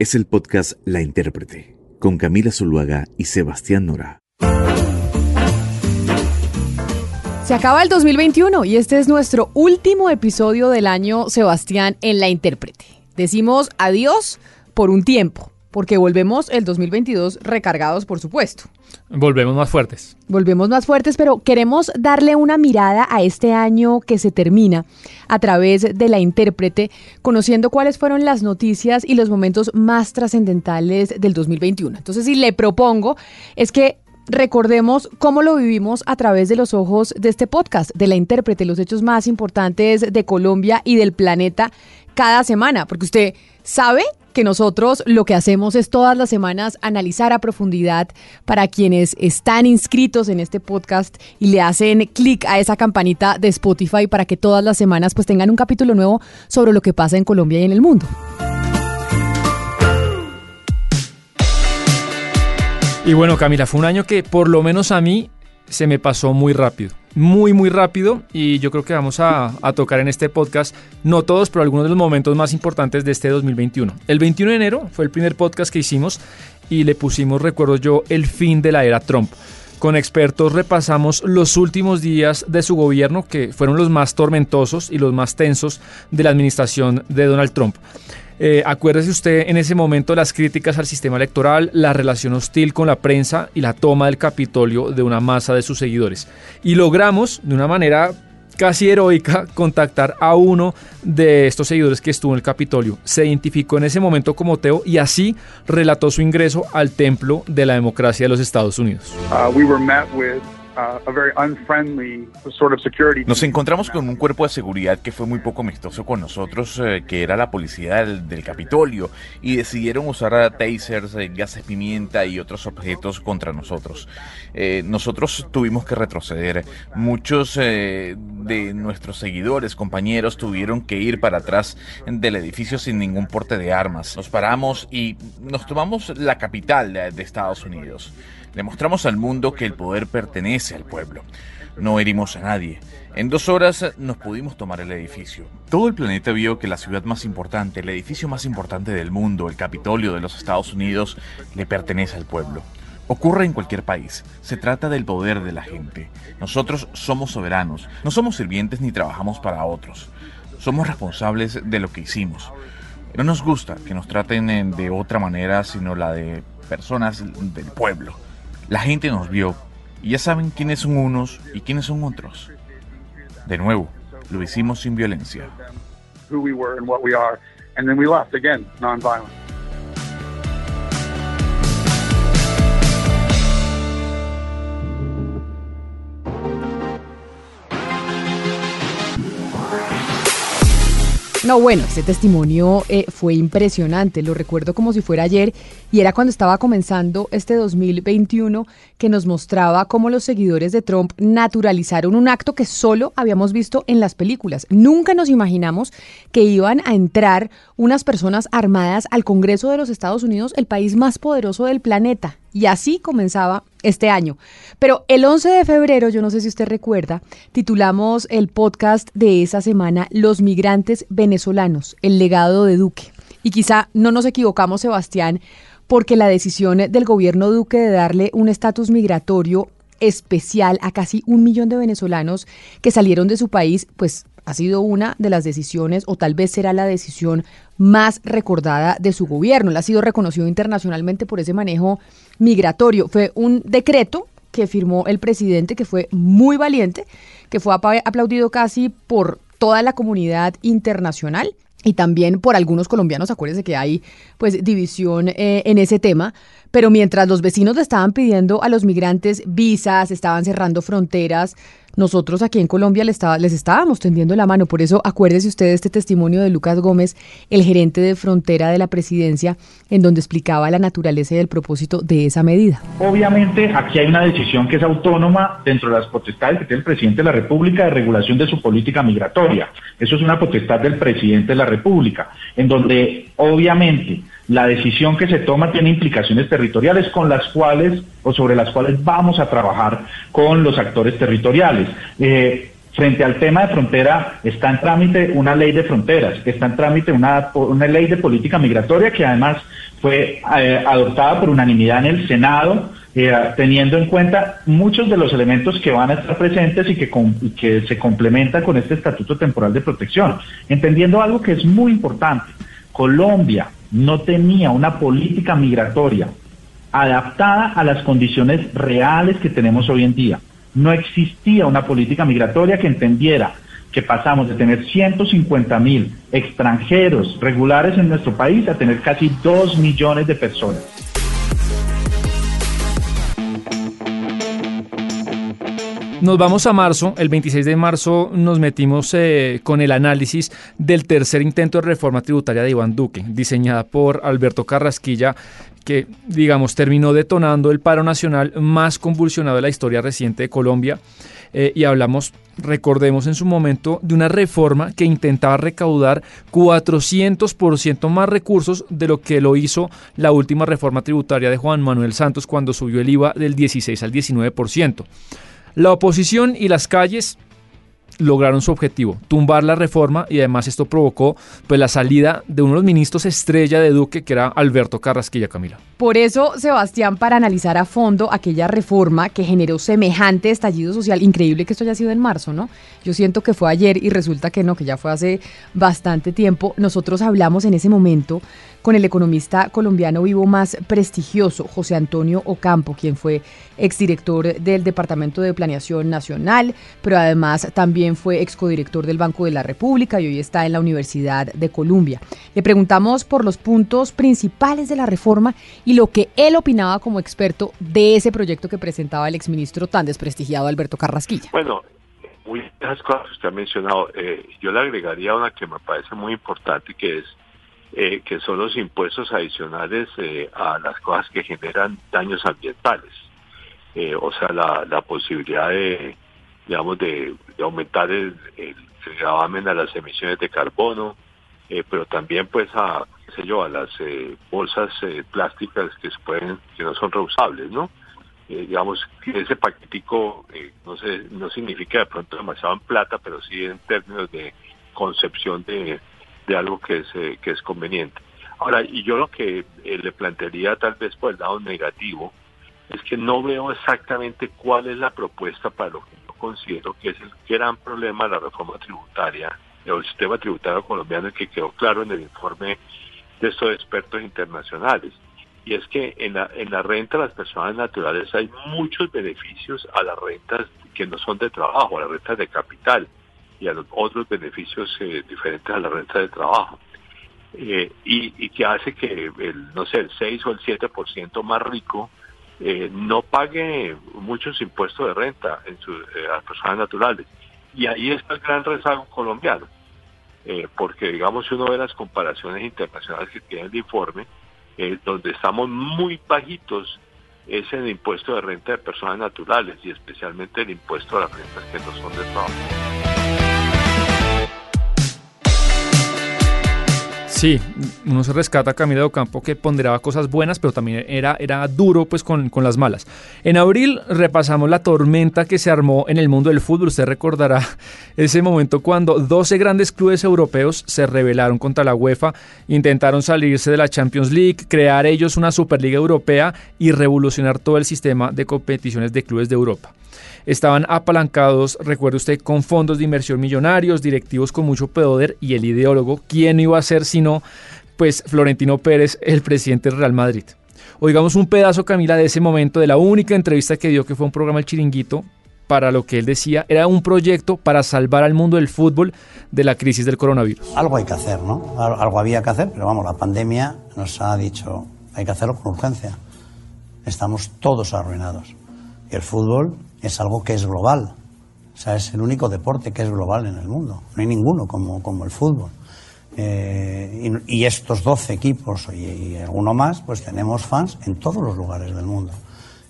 es el podcast La Intérprete, con Camila Zuluaga y Sebastián Nora. Se acaba el 2021 y este es nuestro último episodio del año Sebastián en La Intérprete. Decimos adiós por un tiempo, porque volvemos el 2022 recargados, por supuesto. Volvemos más fuertes. Volvemos más fuertes, pero queremos darle una mirada a este año que se termina a través de la intérprete, conociendo cuáles fueron las noticias y los momentos más trascendentales del 2021. Entonces, si le propongo es que recordemos cómo lo vivimos a través de los ojos de este podcast, de la intérprete, los hechos más importantes de Colombia y del planeta cada semana, porque usted sabe que nosotros lo que hacemos es todas las semanas analizar a profundidad para quienes están inscritos en este podcast y le hacen clic a esa campanita de Spotify para que todas las semanas pues tengan un capítulo nuevo sobre lo que pasa en Colombia y en el mundo. Y bueno, Camila, fue un año que por lo menos a mí se me pasó muy rápido. Muy, muy rápido. Y yo creo que vamos a, tocar en este podcast, no todos, pero algunos de los momentos más importantes de este 2021. El 21 de enero fue el primer podcast que hicimos y le pusimos, recuerdo yo, el fin de la era Trump. Con expertos repasamos los últimos días de su gobierno, que fueron los más tormentosos y los más tensos de la administración de Donald Trump. Eh, acuérdese usted en ese momento las críticas al sistema electoral, la relación hostil con la prensa y la toma del Capitolio de una masa de sus seguidores. Y logramos, de una manera casi heroica, contactar a uno de estos seguidores que estuvo en el Capitolio. Se identificó en ese momento como Teo y así relató su ingreso al templo de la democracia de los Estados Unidos. Uh, nos encontramos con un cuerpo de seguridad que fue muy poco amistoso con nosotros, eh, que era la policía del, Capitolio, y decidieron usar tasers, eh, gases pimienta y otros objetos contra nosotros. Eh, nosotros tuvimos que retroceder. Muchos de nuestros seguidores, compañeros, tuvieron que ir para atrás del edificio sin ningún porte de armas. Nos paramos y nos tomamos la capital de Estados Unidos. Demostramos al mundo que el poder pertenece al pueblo. No herimos a nadie. En dos horas nos pudimos tomar el edificio. Todo el planeta vio que la ciudad más importante, el edificio más importante del mundo, el Capitolio de los Estados Unidos, le pertenece al pueblo. Ocurre en cualquier país. Se trata del poder de la gente. Nosotros somos soberanos. No somos sirvientes ni trabajamos para otros. Somos responsables de lo que hicimos. No nos gusta que nos traten de otra manera sino la de personas del pueblo. La gente nos vio y ya saben quiénes son unos y quiénes son otros. De nuevo, lo hicimos sin violencia. No, bueno, ese testimonio eh, fue impresionante, lo recuerdo como si fuera ayer y era cuando estaba comenzando este 2021 que nos mostraba cómo los seguidores de Trump naturalizaron un acto que solo habíamos visto en las películas. Nunca nos imaginamos que iban a entrar unas personas armadas al Congreso de los Estados Unidos, el país más poderoso del planeta. Y así comenzaba este año. Pero el 11 de febrero, yo no sé si usted recuerda, titulamos el podcast de esa semana Los migrantes venezolanos, el legado de Duque. Y quizá no nos equivocamos, Sebastián, porque la decisión del gobierno Duque de darle un estatus migratorio especial a casi un millón de venezolanos que salieron de su país, pues ha sido una de las decisiones, o tal vez será la decisión más recordada de su gobierno. Él ha sido reconocido internacionalmente por ese manejo migratorio. Fue un decreto que firmó el presidente, que fue muy valiente, que fue aplaudido casi por toda la comunidad internacional y también por algunos colombianos, acuérdense que hay pues división eh, en ese tema, pero mientras los vecinos le estaban pidiendo a los migrantes visas, estaban cerrando fronteras, nosotros aquí en Colombia les, les estábamos tendiendo la mano. Por eso acuérdese usted de este testimonio de Lucas Gómez, el gerente de frontera de la presidencia, en donde explicaba la naturaleza y el propósito de esa medida. Obviamente aquí hay una decisión que es autónoma dentro de las potestades que tiene el presidente de la República de regulación de su política migratoria. Eso es una potestad del presidente de la República, en donde obviamente la decisión que se toma tiene implicaciones territoriales con las cuales o sobre las cuales vamos a trabajar con los actores territoriales. Eh, frente al tema de frontera está en trámite una ley de fronteras, está en trámite una, una ley de política migratoria que además fue eh, adoptada por unanimidad en el Senado, eh, teniendo en cuenta muchos de los elementos que van a estar presentes y que, que se complementan con este Estatuto Temporal de Protección, entendiendo algo que es muy importante. Colombia, no tenía una política migratoria adaptada a las condiciones reales que tenemos hoy en día. No existía una política migratoria que entendiera que pasamos de tener 150 mil extranjeros regulares en nuestro país a tener casi 2 millones de personas. Nos vamos a marzo, el 26 de marzo nos metimos eh, con el análisis del tercer intento de reforma tributaria de Iván Duque, diseñada por Alberto Carrasquilla, que, digamos, terminó detonando el paro nacional más convulsionado de la historia reciente de Colombia. Eh, y hablamos, recordemos en su momento, de una reforma que intentaba recaudar 400% más recursos de lo que lo hizo la última reforma tributaria de Juan Manuel Santos cuando subió el IVA del 16 al 19%. La oposición y las calles lograron su objetivo, tumbar la reforma y además esto provocó pues la salida de uno de los ministros estrella de Duque que era Alberto Carrasquilla Camila. Por eso, Sebastián, para analizar a fondo aquella reforma que generó semejante estallido social, increíble que esto haya sido en marzo, ¿no? Yo siento que fue ayer y resulta que no, que ya fue hace bastante tiempo. Nosotros hablamos en ese momento con el economista colombiano vivo más prestigioso, José Antonio Ocampo, quien fue exdirector del Departamento de Planeación Nacional, pero además también fue excodirector del Banco de la República y hoy está en la Universidad de Columbia. Le preguntamos por los puntos principales de la reforma y lo que él opinaba como experto de ese proyecto que presentaba el exministro tan desprestigiado Alberto Carrasquilla. Bueno, muy las cosas que usted ha mencionado. Eh, yo le agregaría una que me parece muy importante, que es eh, que son los impuestos adicionales eh, a las cosas que generan daños ambientales. o sea, la, posibilidad de, digamos, de, aumentar el, gravamen a las emisiones de carbono, pero también pues a sé yo, a las eh, bolsas eh, plásticas que se pueden, que no son reusables, ¿no? Eh, digamos ese paquetico no sé, no significa de pronto demasiado en plata, pero sí en términos de concepción de, de algo que es que es conveniente. Ahora, y yo lo que le plantearía tal vez por el lado negativo es que no veo exactamente cuál es la propuesta para lo que yo considero que es el gran problema de la reforma tributaria el sistema tributario colombiano que quedó claro en el informe de estos expertos internacionales. Y es que en la, en la renta de las personas naturales hay muchos beneficios a las rentas que no son de trabajo, a las rentas de capital y a los otros beneficios eh, diferentes a la renta de trabajo. Eh, y, que hace que el, no sé, el 6 o el 7% más rico eh, no pague muchos impuestos de renta en su, a las personas naturales. Y ahí está el gran rezago colombiano. Eh, porque digamos si uno ve las comparaciones internacionales que tiene el informe, eh, donde estamos muy bajitos es el impuesto de renta de personas naturales y especialmente el impuesto a las rentas que no son de trabajo. Sí, uno se rescata a Camila Ocampo que ponderaba cosas buenas, pero también era, era duro pues con, con, las malas. En abril repasamos la tormenta que se armó en el mundo del fútbol. Usted recordará ese momento cuando 12 grandes clubes europeos se rebelaron contra la UEFA, intentaron salirse de la Champions League, crear ellos una Superliga Europea y revolucionar todo el sistema de competiciones de clubes de Europa estaban apalancados, recuerde usted, con fondos de inversión millonarios, directivos con mucho poder y el ideólogo, ¿quién iba a ser sino pues Florentino Pérez, el presidente del Real Madrid? Oigamos un pedazo, Camila, de ese momento, de la única entrevista que dio, que fue un programa El Chiringuito, para lo que él decía, era un proyecto para salvar al mundo del fútbol de la crisis del coronavirus. Algo hay que hacer, ¿no? Algo había que hacer, pero vamos, la pandemia nos ha dicho, hay que hacerlo con urgencia. Estamos todos arruinados. Y el fútbol es algo que es global. O sea, es el único deporte que es global en el mundo. No hay ninguno como, como el fútbol. Eh, y, estos 12 equipos y, alguno más, pues tenemos fans en todos los lugares del mundo.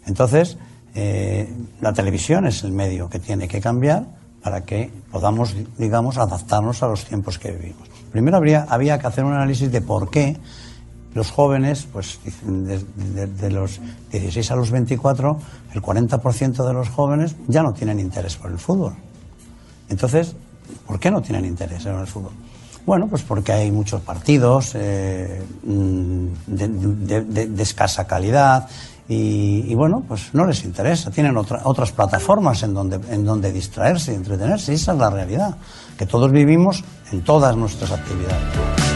Entonces, eh, la televisión es el medio que tiene que cambiar para que podamos, digamos, adaptarnos a los tiempos que vivimos. Primero habría, había que hacer un análisis de por qué los jóvenes, pues de, los 16 a los 24, el 40% de los jóvenes ya no tienen interés por el fútbol. Entonces, ¿por qué no tienen interés en el fútbol? Bueno, pues porque hay muchos partidos eh, mm, de, escasa calidad y, bueno, pues no les interesa. Tienen otras plataformas en donde, en donde distraerse y entretenerse. Esa es la realidad, que todos vivimos en todas nuestras actividades.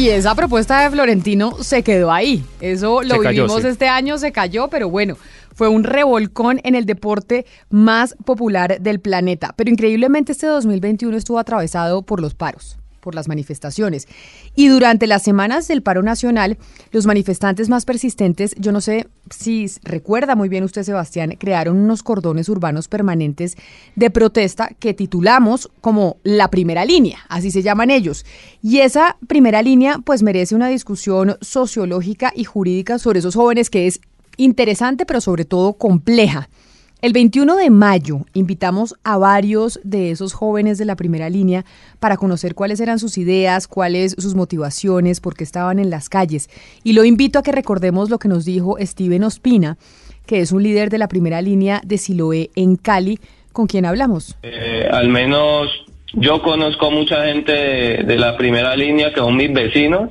Y esa propuesta de Florentino se quedó ahí. Eso lo vivimos este año, se cayó, pero bueno, fue un revolcón en el deporte más popular del planeta. Pero increíblemente este 2021 estuvo atravesado por los paros por las manifestaciones. Y durante las semanas del paro nacional, los manifestantes más persistentes, yo no sé si recuerda muy bien usted, Sebastián, crearon unos cordones urbanos permanentes de protesta que titulamos como la primera línea, así se llaman ellos. Y esa primera línea pues merece una discusión sociológica y jurídica sobre esos jóvenes que es interesante, pero sobre todo compleja. El 21 de mayo invitamos a varios de esos jóvenes de la primera línea para conocer cuáles eran sus ideas, cuáles sus motivaciones, por qué estaban en las calles. Y lo invito a que recordemos lo que nos dijo Steven Ospina, que es un líder de la primera línea de Siloé en Cali, con quien hablamos. Eh, al menos yo conozco mucha gente de la primera línea que son mis vecinos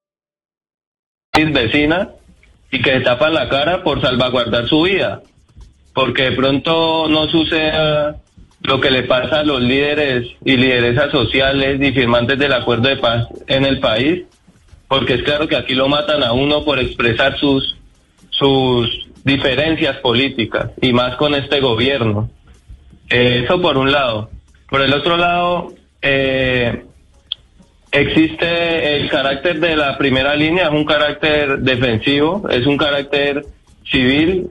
vecina y que se tapan la cara por salvaguardar su vida. Porque de pronto no suceda lo que le pasa a los líderes y lideresas sociales y firmantes del acuerdo de paz en el país, porque es claro que aquí lo matan a uno por expresar sus, sus diferencias políticas y más con este gobierno. eso por un lado. Por el otro lado, eh, Existe el carácter de la primera línea, es un carácter defensivo, es un carácter civil.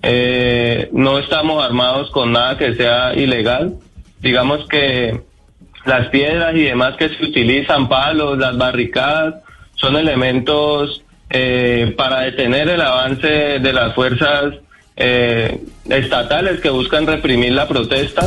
Eh, no estamos armados con nada que sea ilegal. Digamos que las piedras y demás que se utilizan, palos, las barricadas, son elementos eh, para detener el avance de las fuerzas eh, estatales que buscan reprimir la protesta.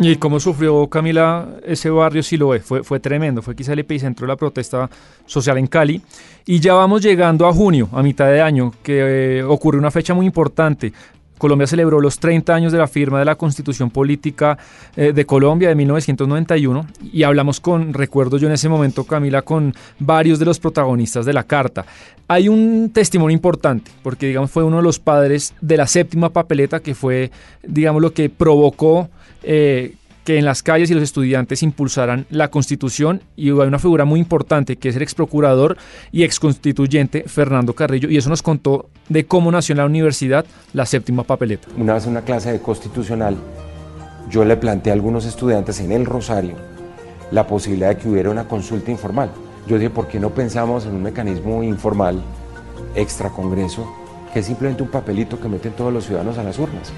¿Y cómo sufrió Camila ese barrio Siloé? Fue, fue tremendo, fue quizá el epicentro de la protesta social en Cali. Y ya vamos llegando a junio, a mitad de año, que eh, ocurre una fecha muy importante. Colombia celebró los 30 años de la firma de la Constitución Política eh, de Colombia de 1991 y hablamos con, recuerdo yo en ese momento, Camila, con varios de los protagonistas de la carta. Hay un testimonio importante, porque digamos fue uno de los padres de la séptima papeleta que fue, digamos, lo que provocó eh, que en las calles y los estudiantes impulsaran la constitución y hay una figura muy importante que es el ex procurador y ex constituyente Fernando Carrillo y eso nos contó de cómo nació en la universidad la séptima papeleta. Una vez en una clase de constitucional yo le planteé a algunos estudiantes en el Rosario la posibilidad de que hubiera una consulta informal. Yo dije, ¿por qué no pensamos en un mecanismo informal, extra Congreso, que es simplemente un papelito que meten todos los ciudadanos a las urnas?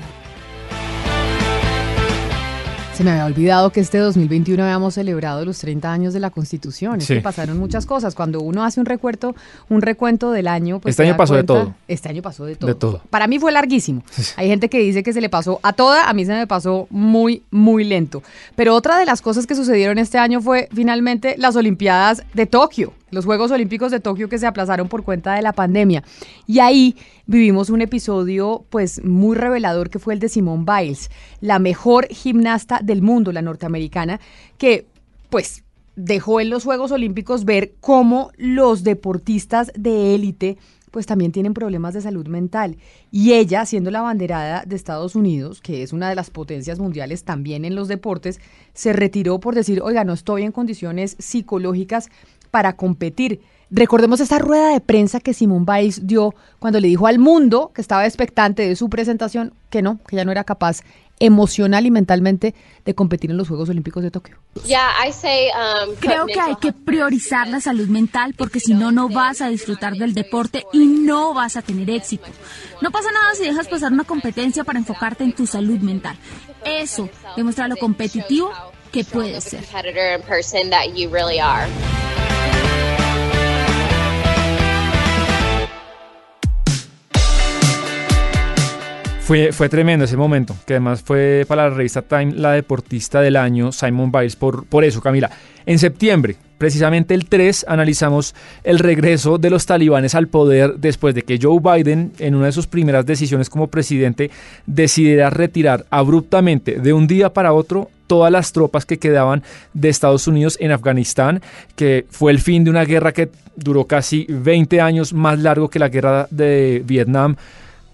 Se me había olvidado que este 2021 habíamos celebrado los 30 años de la Constitución. Es que pasaron muchas cosas. Cuando uno hace un recuento, un recuento del año, pues este año pasó de todo. Este año pasó de todo. Para mí fue larguísimo. Hay gente que dice que se le pasó a toda, a mí se me pasó muy, muy lento. Pero otra de las cosas que sucedieron este año fue finalmente las Olimpiadas de Tokio. Los Juegos Olímpicos de Tokio que se aplazaron por cuenta de la pandemia. Y ahí vivimos un episodio pues muy revelador que fue el de Simone Biles, la mejor gimnasta del mundo, la norteamericana, que pues dejó en los Juegos Olímpicos ver cómo los deportistas de élite pues también tienen problemas de salud mental. Y ella, siendo la banderada de Estados Unidos, que es una de las potencias mundiales también en los deportes, se retiró por decir, oiga, no estoy en condiciones psicológicas para competir. Recordemos esa rueda de prensa que Simón Biles dio cuando le dijo al mundo que estaba expectante de su presentación que no, que ya no era capaz emocional y mentalmente de competir en los Juegos Olímpicos de Tokio. Um, Creo que hay que priorizar la salud mental porque si no, no vas a disfrutar del deporte y no vas a tener éxito. No pasa nada si dejas pasar una competencia para enfocarte en tu salud mental. Eso demuestra lo competitivo que puedes ser. Fue, tremendo ese momento, que además fue para la revista Time la deportista del año, Simon Biles, por, por eso, Camila. En septiembre, precisamente el 3, analizamos el regreso de los talibanes al poder después de que Joe Biden, en una de sus primeras decisiones como presidente, decidiera retirar abruptamente de un día para otro todas las tropas que quedaban de Estados Unidos en Afganistán, que fue el fin de una guerra que duró casi 20 años más largo que la guerra de Vietnam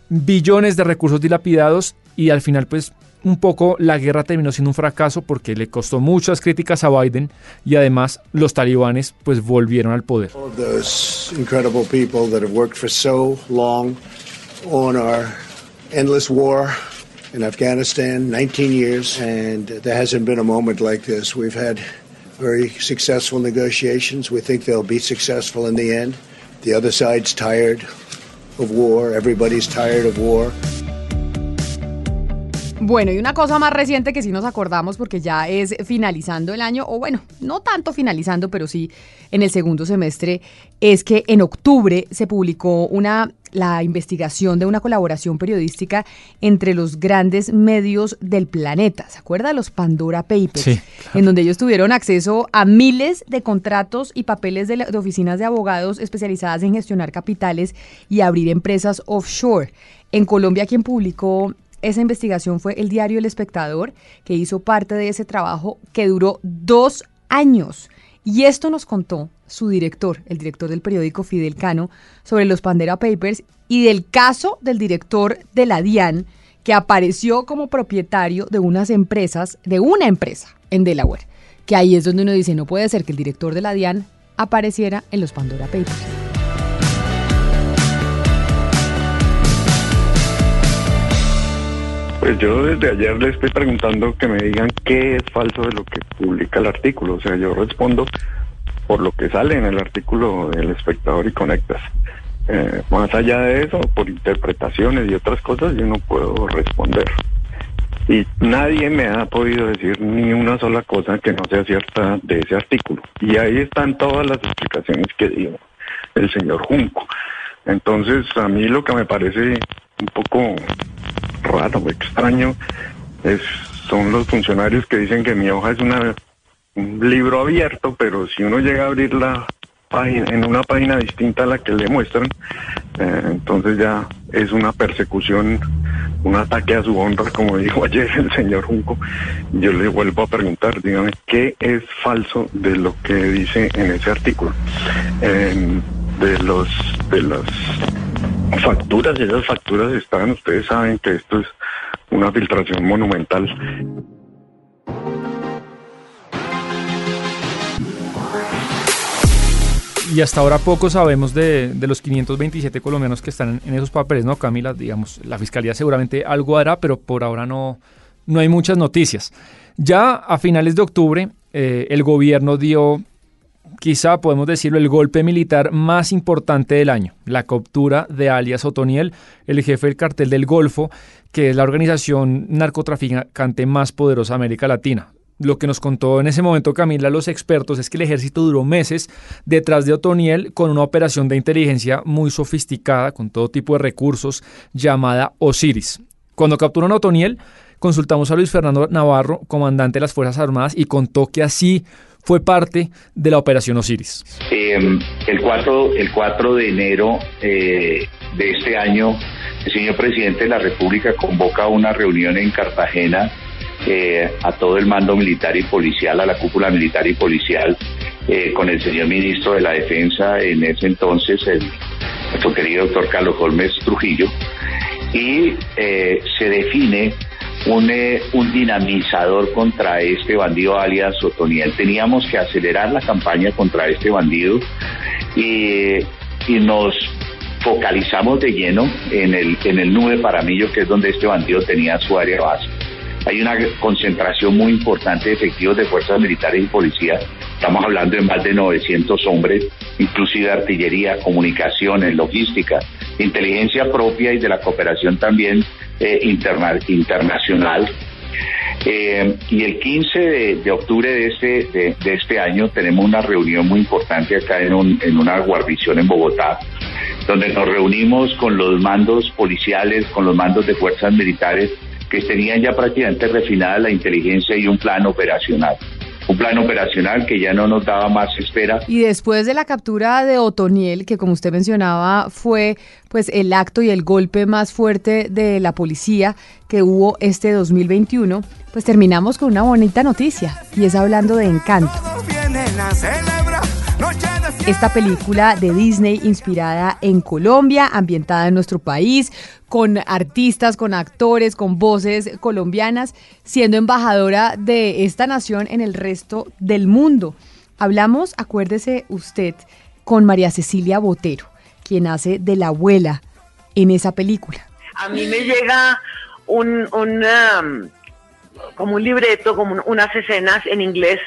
billones de recursos dilapidados y al final pues un poco la guerra terminó siendo un fracaso porque le costó muchas críticas a Biden y además los talibanes pues volvieron al poder. endless war in Afghanistan, 19 years, and there hasn't been a moment like this. We've had very successful negotiations. We think they'll be successful in the end. The other side's tired of war. Everybody's tired of war. Bueno, y una cosa más reciente que sí nos acordamos porque ya es finalizando el año, o bueno, no tanto finalizando, pero sí en el segundo semestre, es que en octubre se publicó una la investigación de una colaboración periodística entre los grandes medios del planeta. ¿Se acuerda los Pandora Papers? Sí, En donde ellos tuvieron acceso a miles de contratos y papeles de, de oficinas de abogados especializadas en gestionar capitales y abrir empresas offshore. En Colombia, quien publicó esa investigación fue el diario El Espectador, que hizo parte de ese trabajo que duró dos años. Y esto nos contó su director, el director del periódico Fidel Cano, sobre los Pandera Papers y del caso del director de la DIAN, que apareció como propietario de unas empresas, de una empresa en Delaware. Que ahí es donde uno dice, no puede ser que el director de la DIAN apareciera en los Pandora Papers. Pues yo desde ayer le estoy preguntando que me digan qué es falso de lo que publica el artículo. O sea, yo respondo por lo que sale en el artículo del espectador y conectas. Eh, más allá de eso, por interpretaciones y otras cosas, yo no puedo responder. Y nadie me ha podido decir ni una sola cosa que no sea cierta de ese artículo. Y ahí están todas las explicaciones que dio el señor Junco. Entonces, a mí lo que me parece un poco raro, extraño, es, son los funcionarios que dicen que mi hoja es una, un libro abierto, pero si uno llega a abrir la página, en una página distinta a la que le muestran, eh, entonces ya es una persecución, un ataque a su honra, como dijo ayer el señor Junco. Yo le vuelvo a preguntar, dígame, ¿qué es falso de lo que dice en ese artículo? de los de las facturas, esas facturas están, ustedes saben que esto es una filtración monumental. Y hasta ahora poco sabemos de, los 527 colombianos que están en esos papeles, ¿no, Camila? Digamos, la fiscalía seguramente algo hará, pero por ahora no, no hay muchas noticias. Ya a finales de octubre, eh, el gobierno dio quizá podemos decirlo, el golpe militar más importante del año, la captura de alias Otoniel, el jefe del cartel del Golfo, que es la organización narcotraficante más poderosa de América Latina. Lo que nos contó en ese momento Camila los expertos es que el ejército duró meses detrás de Otoniel con una operación de inteligencia muy sofisticada, con todo tipo de recursos, llamada Osiris. Cuando capturan a Otoniel, consultamos a Luis Fernando Navarro, comandante de las Fuerzas Armadas, y contó que así fue parte de la Operación Osiris. Em, el, 4, el 4 de enero eh, de este año, el señor presidente de la República convoca una reunión en Cartagena eh, a todo el mando militar y policial, a la cúpula militar y policial, eh, con el señor ministro de la Defensa, en ese entonces, el, nuestro querido doctor Carlos Holmes Trujillo, y eh, se define un, un, dinamizador contra este bandido alias Otoniel. Teníamos que acelerar la campaña contra este bandido y, y nos focalizamos de lleno en el, en el nube Paramillo, que es donde este bandido tenía su área base. Hay una concentración muy importante de efectivos de fuerzas militares y policías. Estamos hablando de más de 900 hombres, inclusive artillería, comunicaciones, logística, inteligencia propia y de la cooperación también eh, internacional. Eh, y el 15 de, octubre de este, de, este año tenemos una reunión muy importante acá en, un, en una guarnición en Bogotá, donde nos reunimos con los mandos policiales, con los mandos de fuerzas militares que tenían ya prácticamente refinada la inteligencia y un plan operacional. Un plan operacional que ya no nos daba más espera. Y después de la captura de Otoniel, que como usted mencionaba fue pues el acto y el golpe más fuerte de la policía que hubo este 2021, pues terminamos con una bonita noticia y es hablando de Encanto. Esta película de Disney inspirada en Colombia, ambientada en nuestro país, con artistas, con actores, con voces colombianas, siendo embajadora de esta nación en el resto del mundo. Hablamos, acuérdese usted, con María Cecilia Botero, quien hace de la abuela en esa película. A mí me llega un, um, como un libreto, como unas escenas en inglés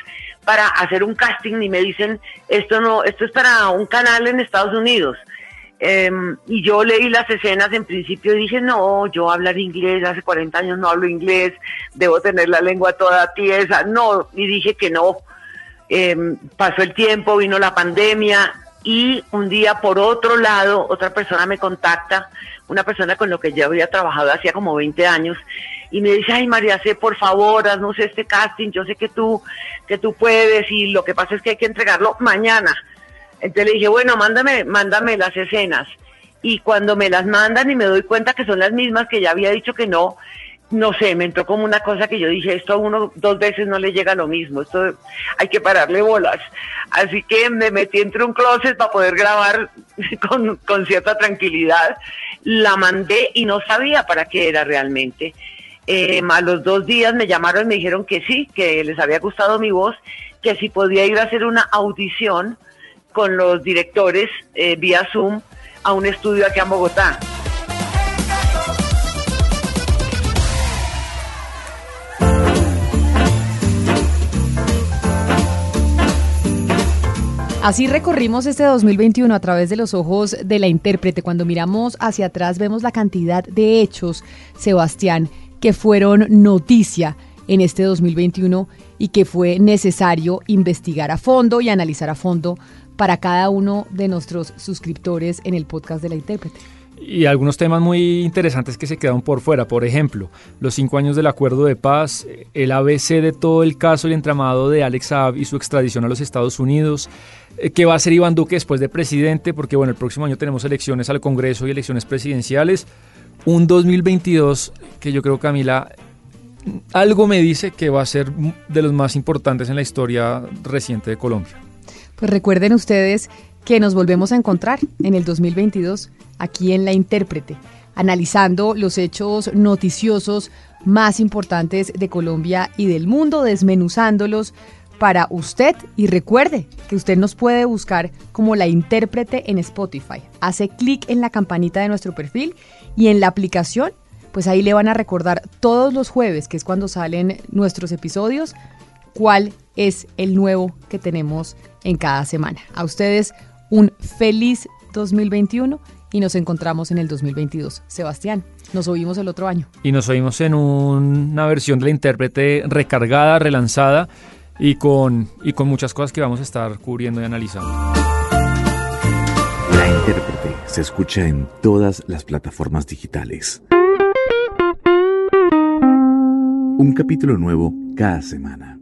para hacer un casting y me dicen, esto no, esto es para un canal en Estados Unidos. Em, y yo leí las escenas en principio y dije, no, yo hablar inglés, hace 40 años no hablo inglés, debo tener la lengua toda tiesa, no, y dije que no. Em, pasó el tiempo, vino la pandemia y un día por otro lado otra persona me contacta, una persona con la que yo había trabajado hacía como 20 años y me dice, ay María C, por favor, haznos este casting, yo sé que tú, que tú puedes y lo que pasa es que hay que entregarlo mañana. Entonces le dije, bueno, mándame, mándame las escenas. Y cuando me las mandan y me doy cuenta que son las mismas que ya había dicho que no, no sé, me entró como una cosa que yo dije, esto a uno dos veces no le llega lo mismo, esto hay que pararle bolas. Así que me metí entre un closet para poder grabar con, con cierta tranquilidad. La mandé y no sabía para qué era realmente. Eh, a los dos días me llamaron y me dijeron que sí, que les había gustado mi voz, que si podía ir a hacer una audición con los directores eh, vía Zoom a un estudio aquí en Bogotá. Así recorrimos este 2021 a través de los ojos de la intérprete. Cuando miramos hacia atrás vemos la cantidad de hechos, Sebastián, que fueron noticia en este 2021 y que fue necesario investigar a fondo y analizar a fondo para cada uno de nuestros suscriptores en el podcast de la intérprete. Y algunos temas muy interesantes que se quedaron por fuera. Por ejemplo, los cinco años del acuerdo de paz, el ABC de todo el caso y entramado de Alex Saab y su extradición a los Estados Unidos, eh, qué va a hacer Iván Duque después de presidente, porque bueno, el próximo año tenemos elecciones al Congreso y elecciones presidenciales un 2022 que yo creo, Camila, algo me dice que va a ser de los más importantes en la historia reciente de Colombia. Pues recuerden ustedes que nos volvemos a encontrar en el 2022 aquí en La Intérprete, analizando los hechos noticiosos más importantes de Colombia y del mundo, desmenuzándolos para usted y recuerde que usted nos puede buscar como La Intérprete en Spotify. Hace clic en la campanita de nuestro perfil y en la aplicación, pues ahí le van a recordar todos los jueves, que es cuando salen nuestros episodios, cuál es el nuevo que tenemos en cada semana. A ustedes un feliz 2021 y nos encontramos en el 2022. Sebastián, nos oímos el otro año. Y nos oímos en una versión de la intérprete recargada, relanzada y con, y con muchas cosas que vamos a estar cubriendo y analizando. La intérprete se escucha en todas las plataformas digitales. Un capítulo nuevo cada semana.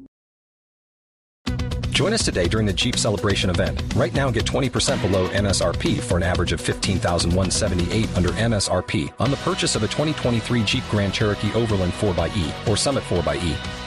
Join us today during the Jeep Celebration event. Right now, get 20% below MSRP for an average of 15178 under MSRP on the purchase of a 2023 Jeep Grand Cherokee Overland 4xE or Summit 4xE.